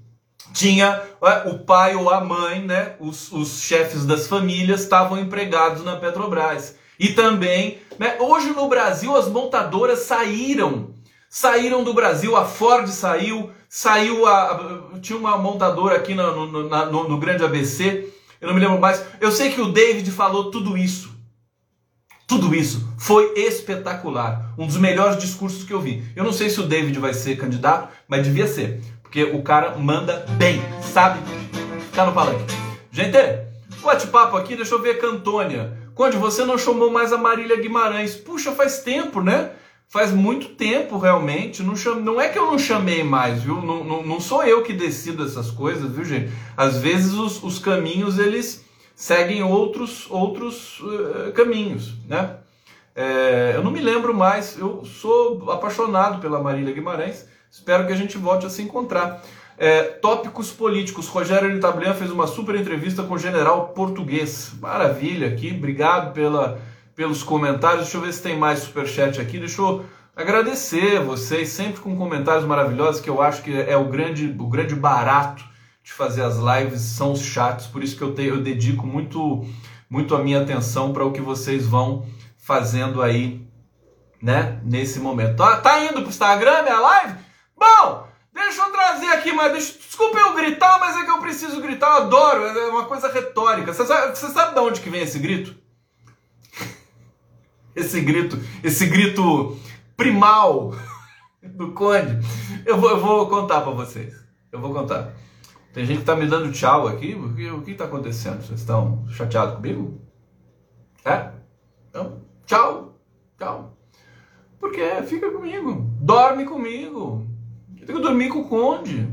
tinha é, o pai ou a mãe, né? Os, os chefes das famílias estavam empregados na Petrobras. E também, né, hoje no Brasil as montadoras saíram, saíram do Brasil, a Ford saiu, saiu a. Tinha uma montadora aqui no, no, no, no Grande ABC, eu não me lembro mais. Eu sei que o David falou tudo isso. Tudo isso foi espetacular. Um dos melhores discursos que eu vi. Eu não sei se o David vai ser candidato, mas devia ser. Porque o cara manda bem, sabe? Tá no palanque. Gente, bate-papo aqui, deixa eu ver Cantônia. Conde, você não chamou mais a Marília Guimarães. Puxa, faz tempo, né? Faz muito tempo, realmente. Não, não é que eu não chamei mais, viu? Não, não, não, sou eu que decido essas coisas, viu, gente? Às vezes os, os caminhos, eles seguem outros, outros uh, caminhos, né? É, eu não me lembro mais. Eu sou apaixonado pela Marília Guimarães. Espero que a gente volte a se encontrar. É, tópicos políticos. Rogério Litablian fez uma super entrevista com o general português. Maravilha aqui, obrigado pela, pelos comentários. Deixa eu ver se tem mais superchat aqui. Deixa eu agradecer vocês, sempre com comentários maravilhosos, que eu acho que é o grande, o grande barato de fazer as lives, são os chats. Por isso que eu, te, eu dedico muito, muito a minha atenção para o que vocês vão fazendo aí, né, nesse momento. Tá, tá indo pro Instagram minha live? Bom, deixa eu trazer aqui, mas deixa, desculpa eu gritar, mas é que eu preciso gritar, eu adoro, é uma coisa retórica. Você sabe, você sabe de onde que vem esse grito? Esse grito, esse grito primal do Conde. Eu vou, eu vou contar para vocês. Eu vou contar. Tem gente que tá me dando tchau aqui. O que, o que tá acontecendo? Vocês estão chateados comigo? É? Então, tchau. Tchau. Porque fica comigo. Dorme comigo. Eu tenho que dormir com o conde.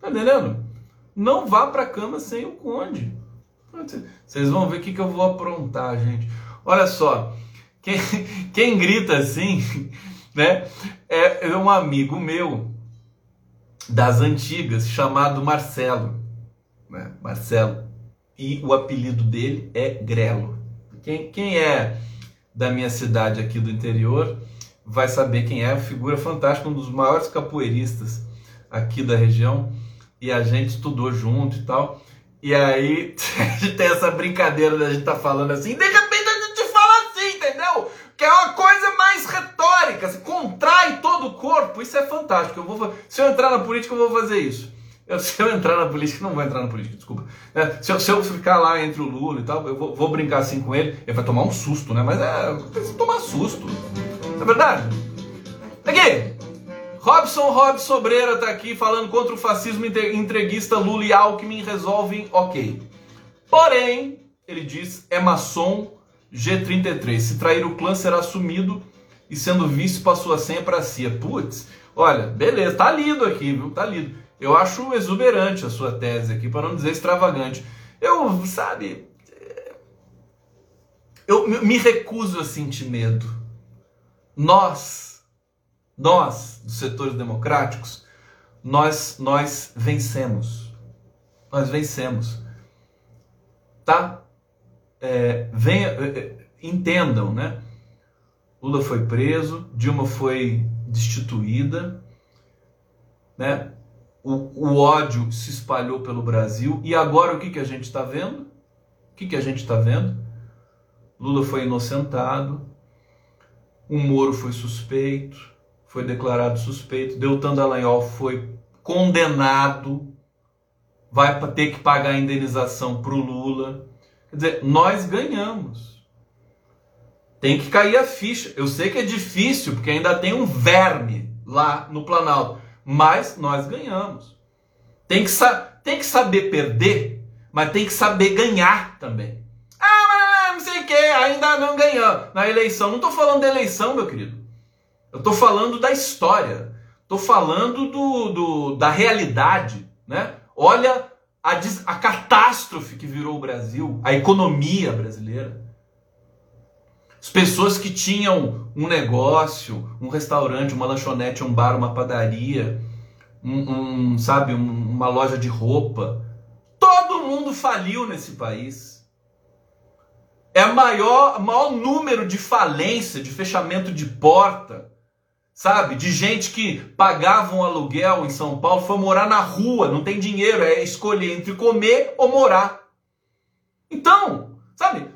Tá entendendo? Não vá pra cama sem o conde. Vocês vão ver o que, que eu vou aprontar, gente. Olha só. Quem, quem grita assim, né? É, é um amigo meu das antigas chamado Marcelo. Né? Marcelo. E o apelido dele é Grelo. Quem, quem é da minha cidade aqui do interior vai saber quem é, figura fantástica, um dos maiores capoeiristas aqui da região, e a gente estudou junto e tal. E aí a gente tem essa brincadeira da gente tá falando assim, de repente a gente fala assim, entendeu? Que é uma coisa mais contrai todo o corpo, isso é fantástico. Eu vou, se eu entrar na política, eu vou fazer isso. Eu, se eu entrar na política, não vou entrar na política, desculpa. É, se, eu, se, eu, ficar lá entre o Lula e tal, eu vou, vou, brincar assim com ele, ele vai tomar um susto, né? Mas é, precisa tomar susto. Não é verdade? Aqui! Robson Rob Sobreira tá aqui falando contra o fascismo entreguista Lula e Alckmin resolvem ok. Porém, ele diz, é maçom G33. Se trair o clã será assumido e sendo vice passou a senha para si. Putz, olha, beleza, tá lido aqui, viu? Tá lido. Eu acho exuberante a sua tese aqui, para não dizer extravagante. Eu, sabe, eu me recuso a sentir medo nós, nós dos setores democráticos, nós, nós vencemos. Nós vencemos. Tá? É, venha, é, é, entendam, né? Lula foi preso, Dilma foi destituída, né? O, o ódio se espalhou pelo Brasil e agora o que, que a gente está vendo? O que, que a gente está vendo? Lula foi inocentado, o Moro foi suspeito, foi declarado suspeito. Deltan Dallagnol foi condenado, vai ter que pagar a indenização para o Lula. Quer dizer, nós ganhamos. Tem que cair a ficha. Eu sei que é difícil, porque ainda tem um verme lá no Planalto, mas nós ganhamos. Tem que, tem que saber perder, mas tem que saber ganhar também que ainda não ganhou na eleição. Não estou falando da eleição, meu querido. Eu estou falando da história. Estou falando do, do, da realidade. Né? Olha a, a catástrofe que virou o Brasil, a economia brasileira. As pessoas que tinham um negócio, um restaurante, uma lanchonete, um bar, uma padaria, um, um sabe, um, uma loja de roupa, todo mundo faliu nesse país. É o maior, maior número de falência, de fechamento de porta, sabe? De gente que pagava um aluguel em São Paulo, foi morar na rua, não tem dinheiro, é escolher entre comer ou morar. Então, sabe?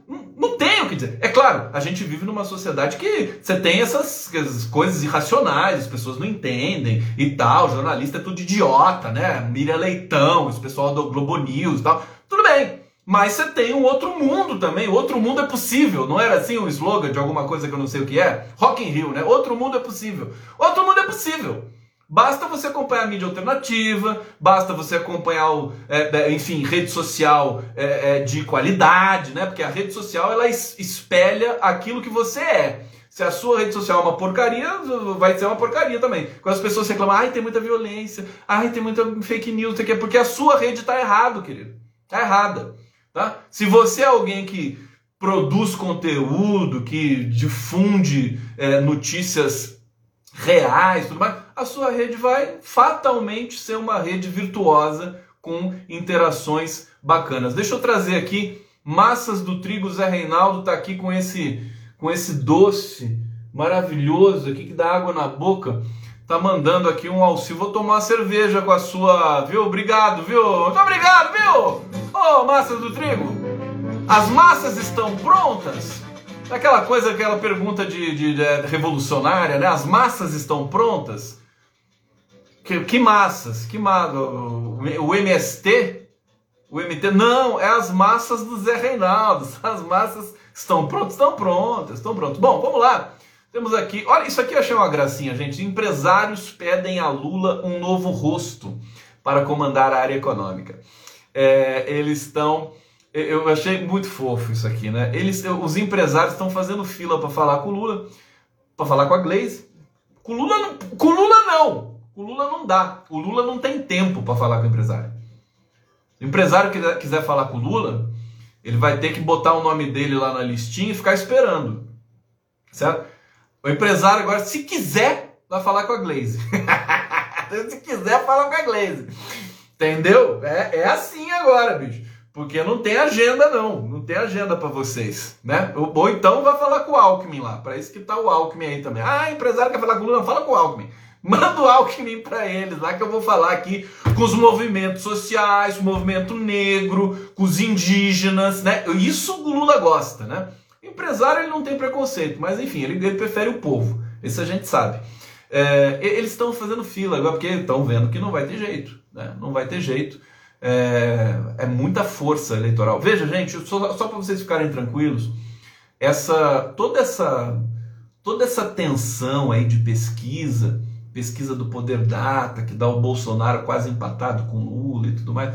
Não tem o que dizer. É claro, a gente vive numa sociedade que você tem essas, essas coisas irracionais, as pessoas não entendem e tal. Jornalista é tudo idiota, né? Miriam Leitão, esse pessoal do Globo News e tal. Tudo bem. Mas você tem um outro mundo também. O outro mundo é possível. Não era assim o um slogan de alguma coisa que eu não sei o que é? Rock in Rio, né? Outro mundo é possível. Outro mundo é possível. Basta você acompanhar a mídia alternativa, basta você acompanhar, o, é, é, enfim, rede social é, é, de qualidade, né? Porque a rede social ela espelha aquilo que você é. Se a sua rede social é uma porcaria, vai ser uma porcaria também. Quando as pessoas reclamam, ai, tem muita violência, ai, tem muita fake news, é porque a sua rede está errado, querido. Está errada. Tá? Se você é alguém que produz conteúdo, que difunde é, notícias reais, tudo mais, a sua rede vai fatalmente ser uma rede virtuosa com interações bacanas. Deixa eu trazer aqui massas do trigo Zé Reinaldo está aqui com esse com esse doce maravilhoso aqui que dá água na boca. Tá mandando aqui um auxílio. Vou tomar cerveja com a sua, viu? Obrigado, viu? Muito obrigado, viu? Ô, oh, massas do trigo. As massas estão prontas? Aquela coisa, aquela pergunta de, de, de revolucionária, né? As massas estão prontas? Que, que massas? Que ma o, MST? O MT? Não, é as massas do Zé Reinaldo. As massas estão prontas? Estão prontas, estão prontas. Bom, vamos lá. Temos aqui, olha, isso aqui eu achei uma gracinha, gente. Empresários pedem a Lula um novo rosto para comandar a área econômica. É, eles estão. Eu achei muito fofo isso aqui, né? Eles, os empresários estão fazendo fila para falar com o Lula, para falar com a Glaze. Com o Lula, não, com o Lula não. O Lula não dá. O Lula não tem tempo para falar com o empresário. Se o empresário quiser, quiser falar com o Lula, ele vai ter que botar o nome dele lá na listinha e ficar esperando. Certo? O empresário agora, se quiser, vai falar com a Glaze. se quiser, fala com a Glaze. Entendeu? É, é assim agora, bicho. Porque não tem agenda, não. Não tem agenda para vocês, né? Ou, então vai falar com o Alckmin lá. Para isso que tá o Alckmin aí também. Ah, empresário quer falar com o Lula, fala com o Alckmin. Manda o Alckmin para eles, lá que eu vou falar aqui com os movimentos sociais, o movimento negro, com os indígenas, né? Isso o Lula gosta, né? Empresário ele não tem preconceito, mas enfim, ele, ele prefere o povo. Isso a gente sabe. É, eles estão fazendo fila agora porque estão vendo que não vai ter jeito, né? Não vai ter jeito. É, é muita força eleitoral. Veja, gente, só, só para vocês ficarem tranquilos, essa toda essa toda essa tensão aí de pesquisa pesquisa do Poder Data, que dá o Bolsonaro quase empatado com Lula e tudo mais.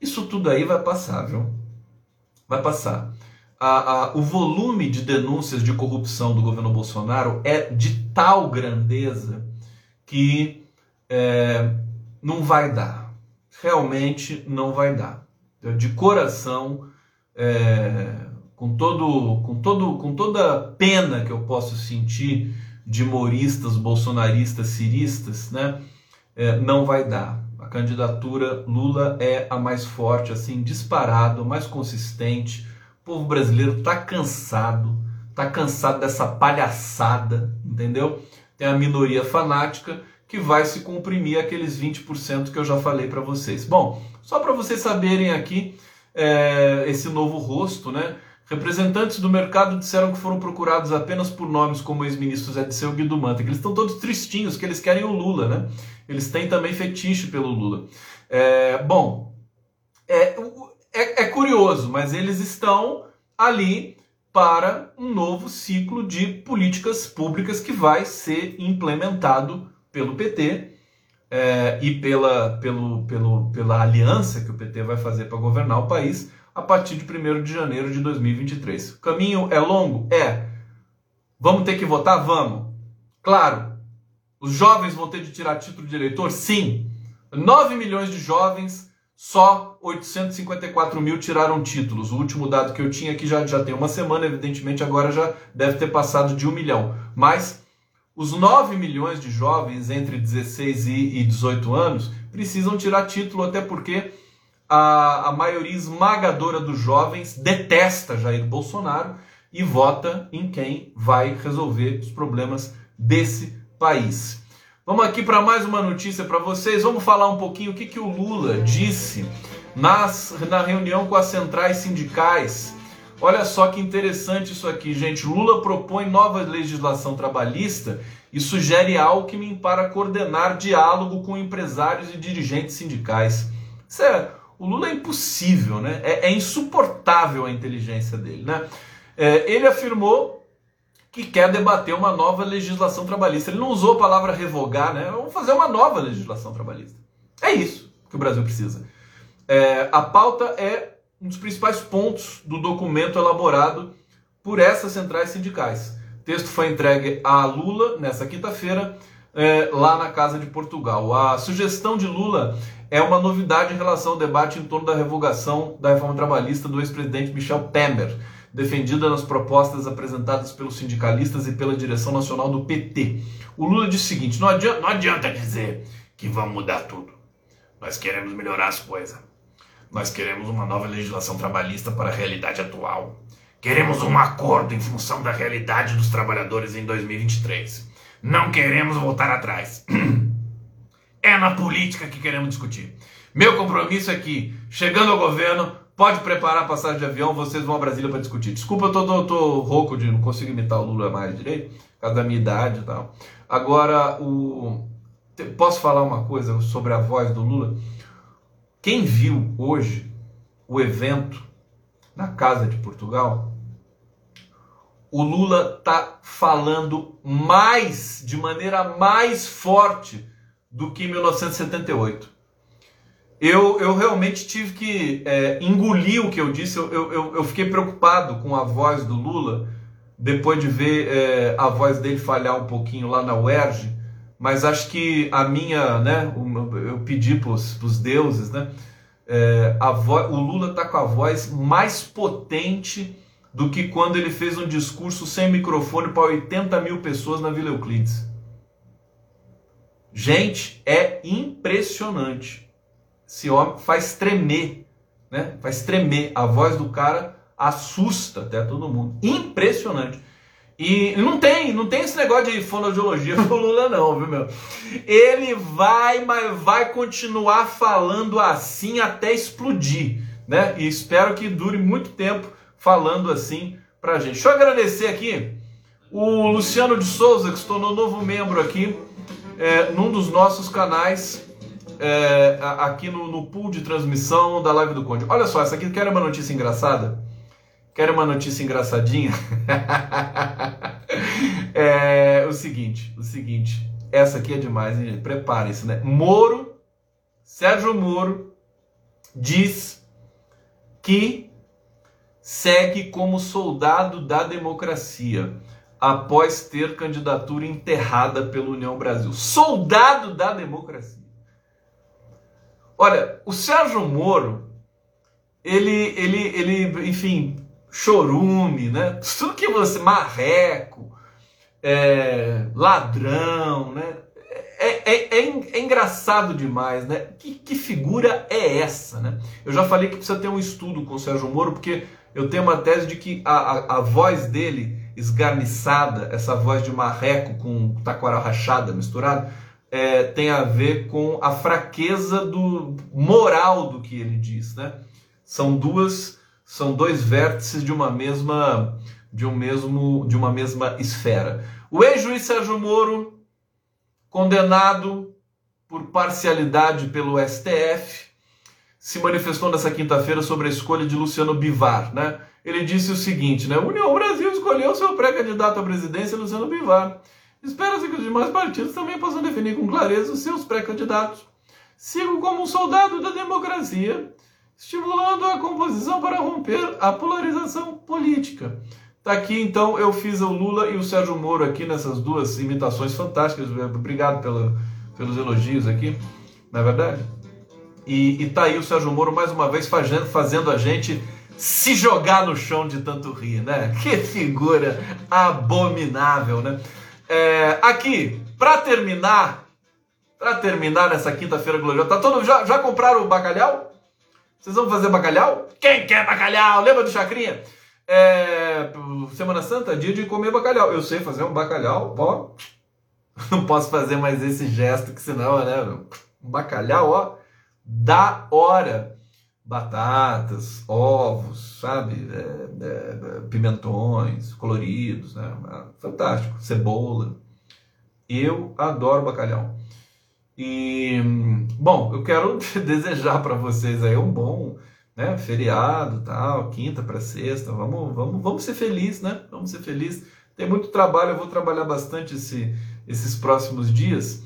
Isso tudo aí vai passar, viu? Vai passar. A, a, o volume de denúncias de corrupção do governo Bolsonaro é de tal grandeza que é, não vai dar. Realmente não vai dar. De coração, é, com, todo, com, todo, com toda pena que eu posso sentir de moristas, bolsonaristas, ciristas, né? É, não vai dar. A candidatura Lula é a mais forte, assim, disparado, mais consistente. O povo brasileiro tá cansado, tá cansado dessa palhaçada, entendeu? Tem a minoria fanática que vai se comprimir aqueles 20% que eu já falei para vocês. Bom, só para vocês saberem aqui é, esse novo rosto, né? Representantes do mercado disseram que foram procurados apenas por nomes como o ex-ministro Zé Disseu e Guido Manta, que eles estão todos tristinhos, que eles querem o Lula, né? Eles têm também fetiche pelo Lula. É, bom, é, é, é curioso, mas eles estão ali para um novo ciclo de políticas públicas que vai ser implementado pelo PT é, e pela, pelo, pelo, pela aliança que o PT vai fazer para governar o país a partir de 1 de janeiro de 2023. O caminho é longo? É. Vamos ter que votar? Vamos. Claro. Os jovens vão ter de tirar título de eleitor? Sim. 9 milhões de jovens, só 854 mil tiraram títulos. O último dado que eu tinha aqui já, já tem uma semana, evidentemente agora já deve ter passado de um milhão. Mas os 9 milhões de jovens entre 16 e 18 anos precisam tirar título, até porque a, a maioria esmagadora dos jovens detesta Jair Bolsonaro e vota em quem vai resolver os problemas desse país. Vamos aqui para mais uma notícia para vocês. Vamos falar um pouquinho o que, que o Lula disse nas, na reunião com as centrais sindicais. Olha só que interessante isso aqui, gente. Lula propõe nova legislação trabalhista e sugere Alckmin para coordenar diálogo com empresários e dirigentes sindicais. Isso é, o Lula é impossível, né? É, é insuportável a inteligência dele, né? É, ele afirmou que quer debater uma nova legislação trabalhista. Ele não usou a palavra revogar, né? Vamos fazer uma nova legislação trabalhista. É isso que o Brasil precisa. É, a pauta é um dos principais pontos do documento elaborado por essas centrais sindicais. O texto foi entregue a Lula nessa quinta-feira, é, lá na Casa de Portugal. A sugestão de Lula é uma novidade em relação ao debate em torno da revogação da reforma trabalhista do ex-presidente Michel Temer defendida nas propostas apresentadas pelos sindicalistas e pela direção nacional do PT. O Lula disse o seguinte: não adianta, não adianta dizer que vamos mudar tudo. Nós queremos melhorar as coisas. Nós queremos uma nova legislação trabalhista para a realidade atual. Queremos um acordo em função da realidade dos trabalhadores em 2023. Não queremos voltar atrás. É na política que queremos discutir. Meu compromisso é que, chegando ao governo, Pode preparar a passagem de avião, vocês vão a Brasília para discutir. Desculpa, eu tô, tô, tô, rouco de não consigo imitar o Lula mais direito, por causa da minha idade e tal. Agora, o... posso falar uma coisa sobre a voz do Lula? Quem viu hoje o evento na Casa de Portugal, o Lula tá falando mais, de maneira mais forte do que em 1978 eu, eu realmente tive que é, engolir o que eu disse. Eu, eu, eu fiquei preocupado com a voz do Lula depois de ver é, a voz dele falhar um pouquinho lá na UERJ. Mas acho que a minha, né? Eu pedi para os deuses, né? É, a voz, o Lula está com a voz mais potente do que quando ele fez um discurso sem microfone para 80 mil pessoas na Vila Euclides. Gente, é impressionante esse homem faz tremer, né? Faz tremer. A voz do cara assusta até todo mundo. Impressionante. E não tem, não tem esse negócio de fonoaudiologia pro Lula não, viu, meu? Ele vai, mas vai continuar falando assim até explodir, né? E espero que dure muito tempo falando assim pra gente. Deixa eu agradecer aqui o Luciano de Souza, que se tornou novo membro aqui é, num dos nossos canais é, aqui no, no, pool de transmissão da live do Conde. Olha só, essa aqui quer uma notícia engraçada? Quer uma notícia engraçadinha? é o seguinte, o seguinte. Essa aqui é demais, hein? Prepare-se, né? Moro, Sérgio Moro, diz que segue como soldado da democracia após ter candidatura enterrada pela União Brasil. Soldado da democracia. Olha, o Sérgio Moro, ele, ele, ele, enfim, chorume, né? Tudo que você, marreco, é, ladrão, né? É, é, é, é, engraçado demais, né? Que, que figura é essa, né? Eu já falei que precisa ter um estudo com o Sérgio Moro, porque eu tenho uma tese de que a, a, a voz dele esgarniçada, essa voz de marreco com taquara rachada misturada, é, tem a ver com a fraqueza do moral do que ele diz, né? São duas, são dois vértices de uma mesma, de um mesmo, de uma mesma esfera. O ex-juiz Sérgio Moro, condenado por parcialidade pelo STF, se manifestou nessa quinta-feira sobre a escolha de Luciano Bivar, né? Ele disse o seguinte, né? União Brasil escolheu seu pré-candidato à presidência, Luciano Bivar. Espera-se que os demais partidos também possam definir com clareza os seus pré-candidatos. Sigo como um soldado da democracia, estimulando a composição para romper a polarização política. Tá aqui então, eu fiz o Lula e o Sérgio Moro aqui nessas duas imitações fantásticas. Obrigado pela, pelos elogios aqui, na é verdade. E, e tá aí o Sérgio Moro mais uma vez fazendo, fazendo a gente se jogar no chão de tanto rir, né? Que figura abominável, né? É, aqui, para terminar, para terminar nessa quinta-feira gloriosa, tá todo já, já compraram o bacalhau? Vocês vão fazer bacalhau? Quem quer bacalhau? Lembra do Chacrinha? É, Semana Santa, dia de comer bacalhau. Eu sei fazer um bacalhau, ó. Não posso fazer mais esse gesto, que senão, né? Um bacalhau, ó, da hora. Batatas, ovos, sabe? É, é, pimentões coloridos, né? Fantástico. Cebola. Eu adoro bacalhau. E, bom, eu quero desejar para vocês aí um bom né, feriado, tal, quinta para sexta. Vamos, vamos, vamos ser felizes, né? Vamos ser felizes. Tem muito trabalho, eu vou trabalhar bastante esse, esses próximos dias,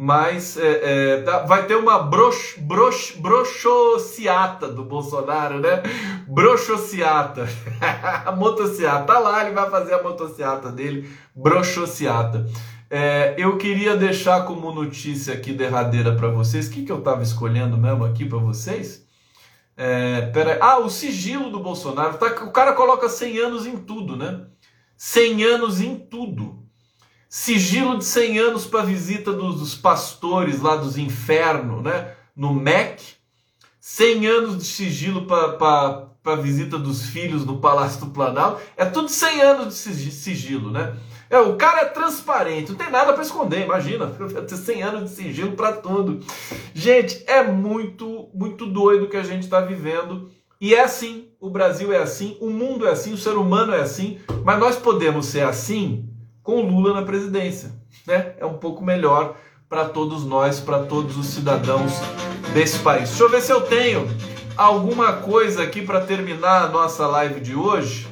mas é, é, vai ter uma brox, brox, broxociata do Bolsonaro, né? Broxociata. a motociata. Tá lá, ele vai fazer a motociata dele, broxociata. É, eu queria deixar como notícia aqui derradeira para vocês. O que, que eu estava escolhendo mesmo aqui para vocês? É, pera, ah, o sigilo do Bolsonaro. Tá, o cara coloca 100 anos em tudo, né? 100 anos em tudo. Sigilo de 100 anos para visita dos, dos, pastores lá dos infernos, né? No MEC. 100 anos de sigilo para visita dos filhos no Palácio do Planalto. É tudo 100 anos de sigilo, né? É, o cara é transparente, não tem nada para esconder, imagina. Ter 100 anos de sigilo para tudo. Gente, é muito, muito doido o que a gente está vivendo. E é assim, o Brasil é assim, o mundo é assim, o ser humano é assim, mas nós podemos ser assim com Lula na presidência. Né? É um pouco melhor para todos nós, para todos os cidadãos desse país. Deixa eu ver se eu tenho alguma coisa aqui para terminar a nossa live de hoje.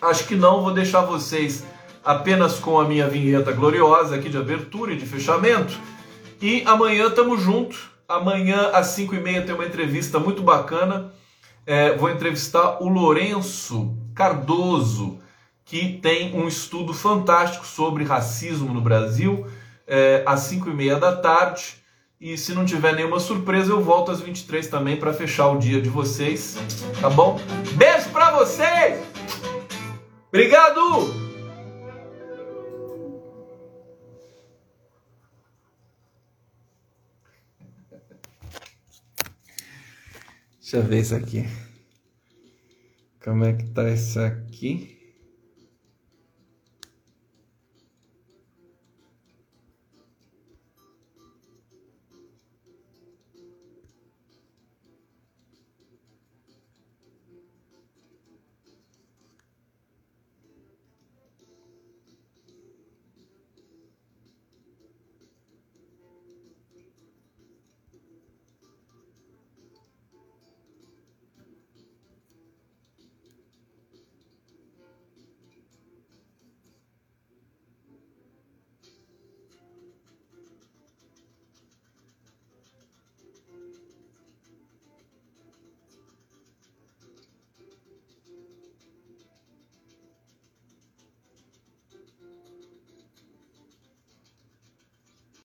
Acho que não, vou deixar vocês apenas com a minha vinheta gloriosa aqui de abertura e de fechamento. E amanhã estamos juntos. Amanhã às 5 e meia tem uma entrevista muito bacana. É, vou entrevistar o Lourenço Cardoso, que tem um estudo fantástico sobre racismo no Brasil, é, às 5 e meia da tarde. E se não tiver nenhuma surpresa, eu volto às 23 também para fechar o dia de vocês, tá bom? Beijo para vocês! Obrigado! Deixa eu ver isso aqui. Como é que tá isso aqui?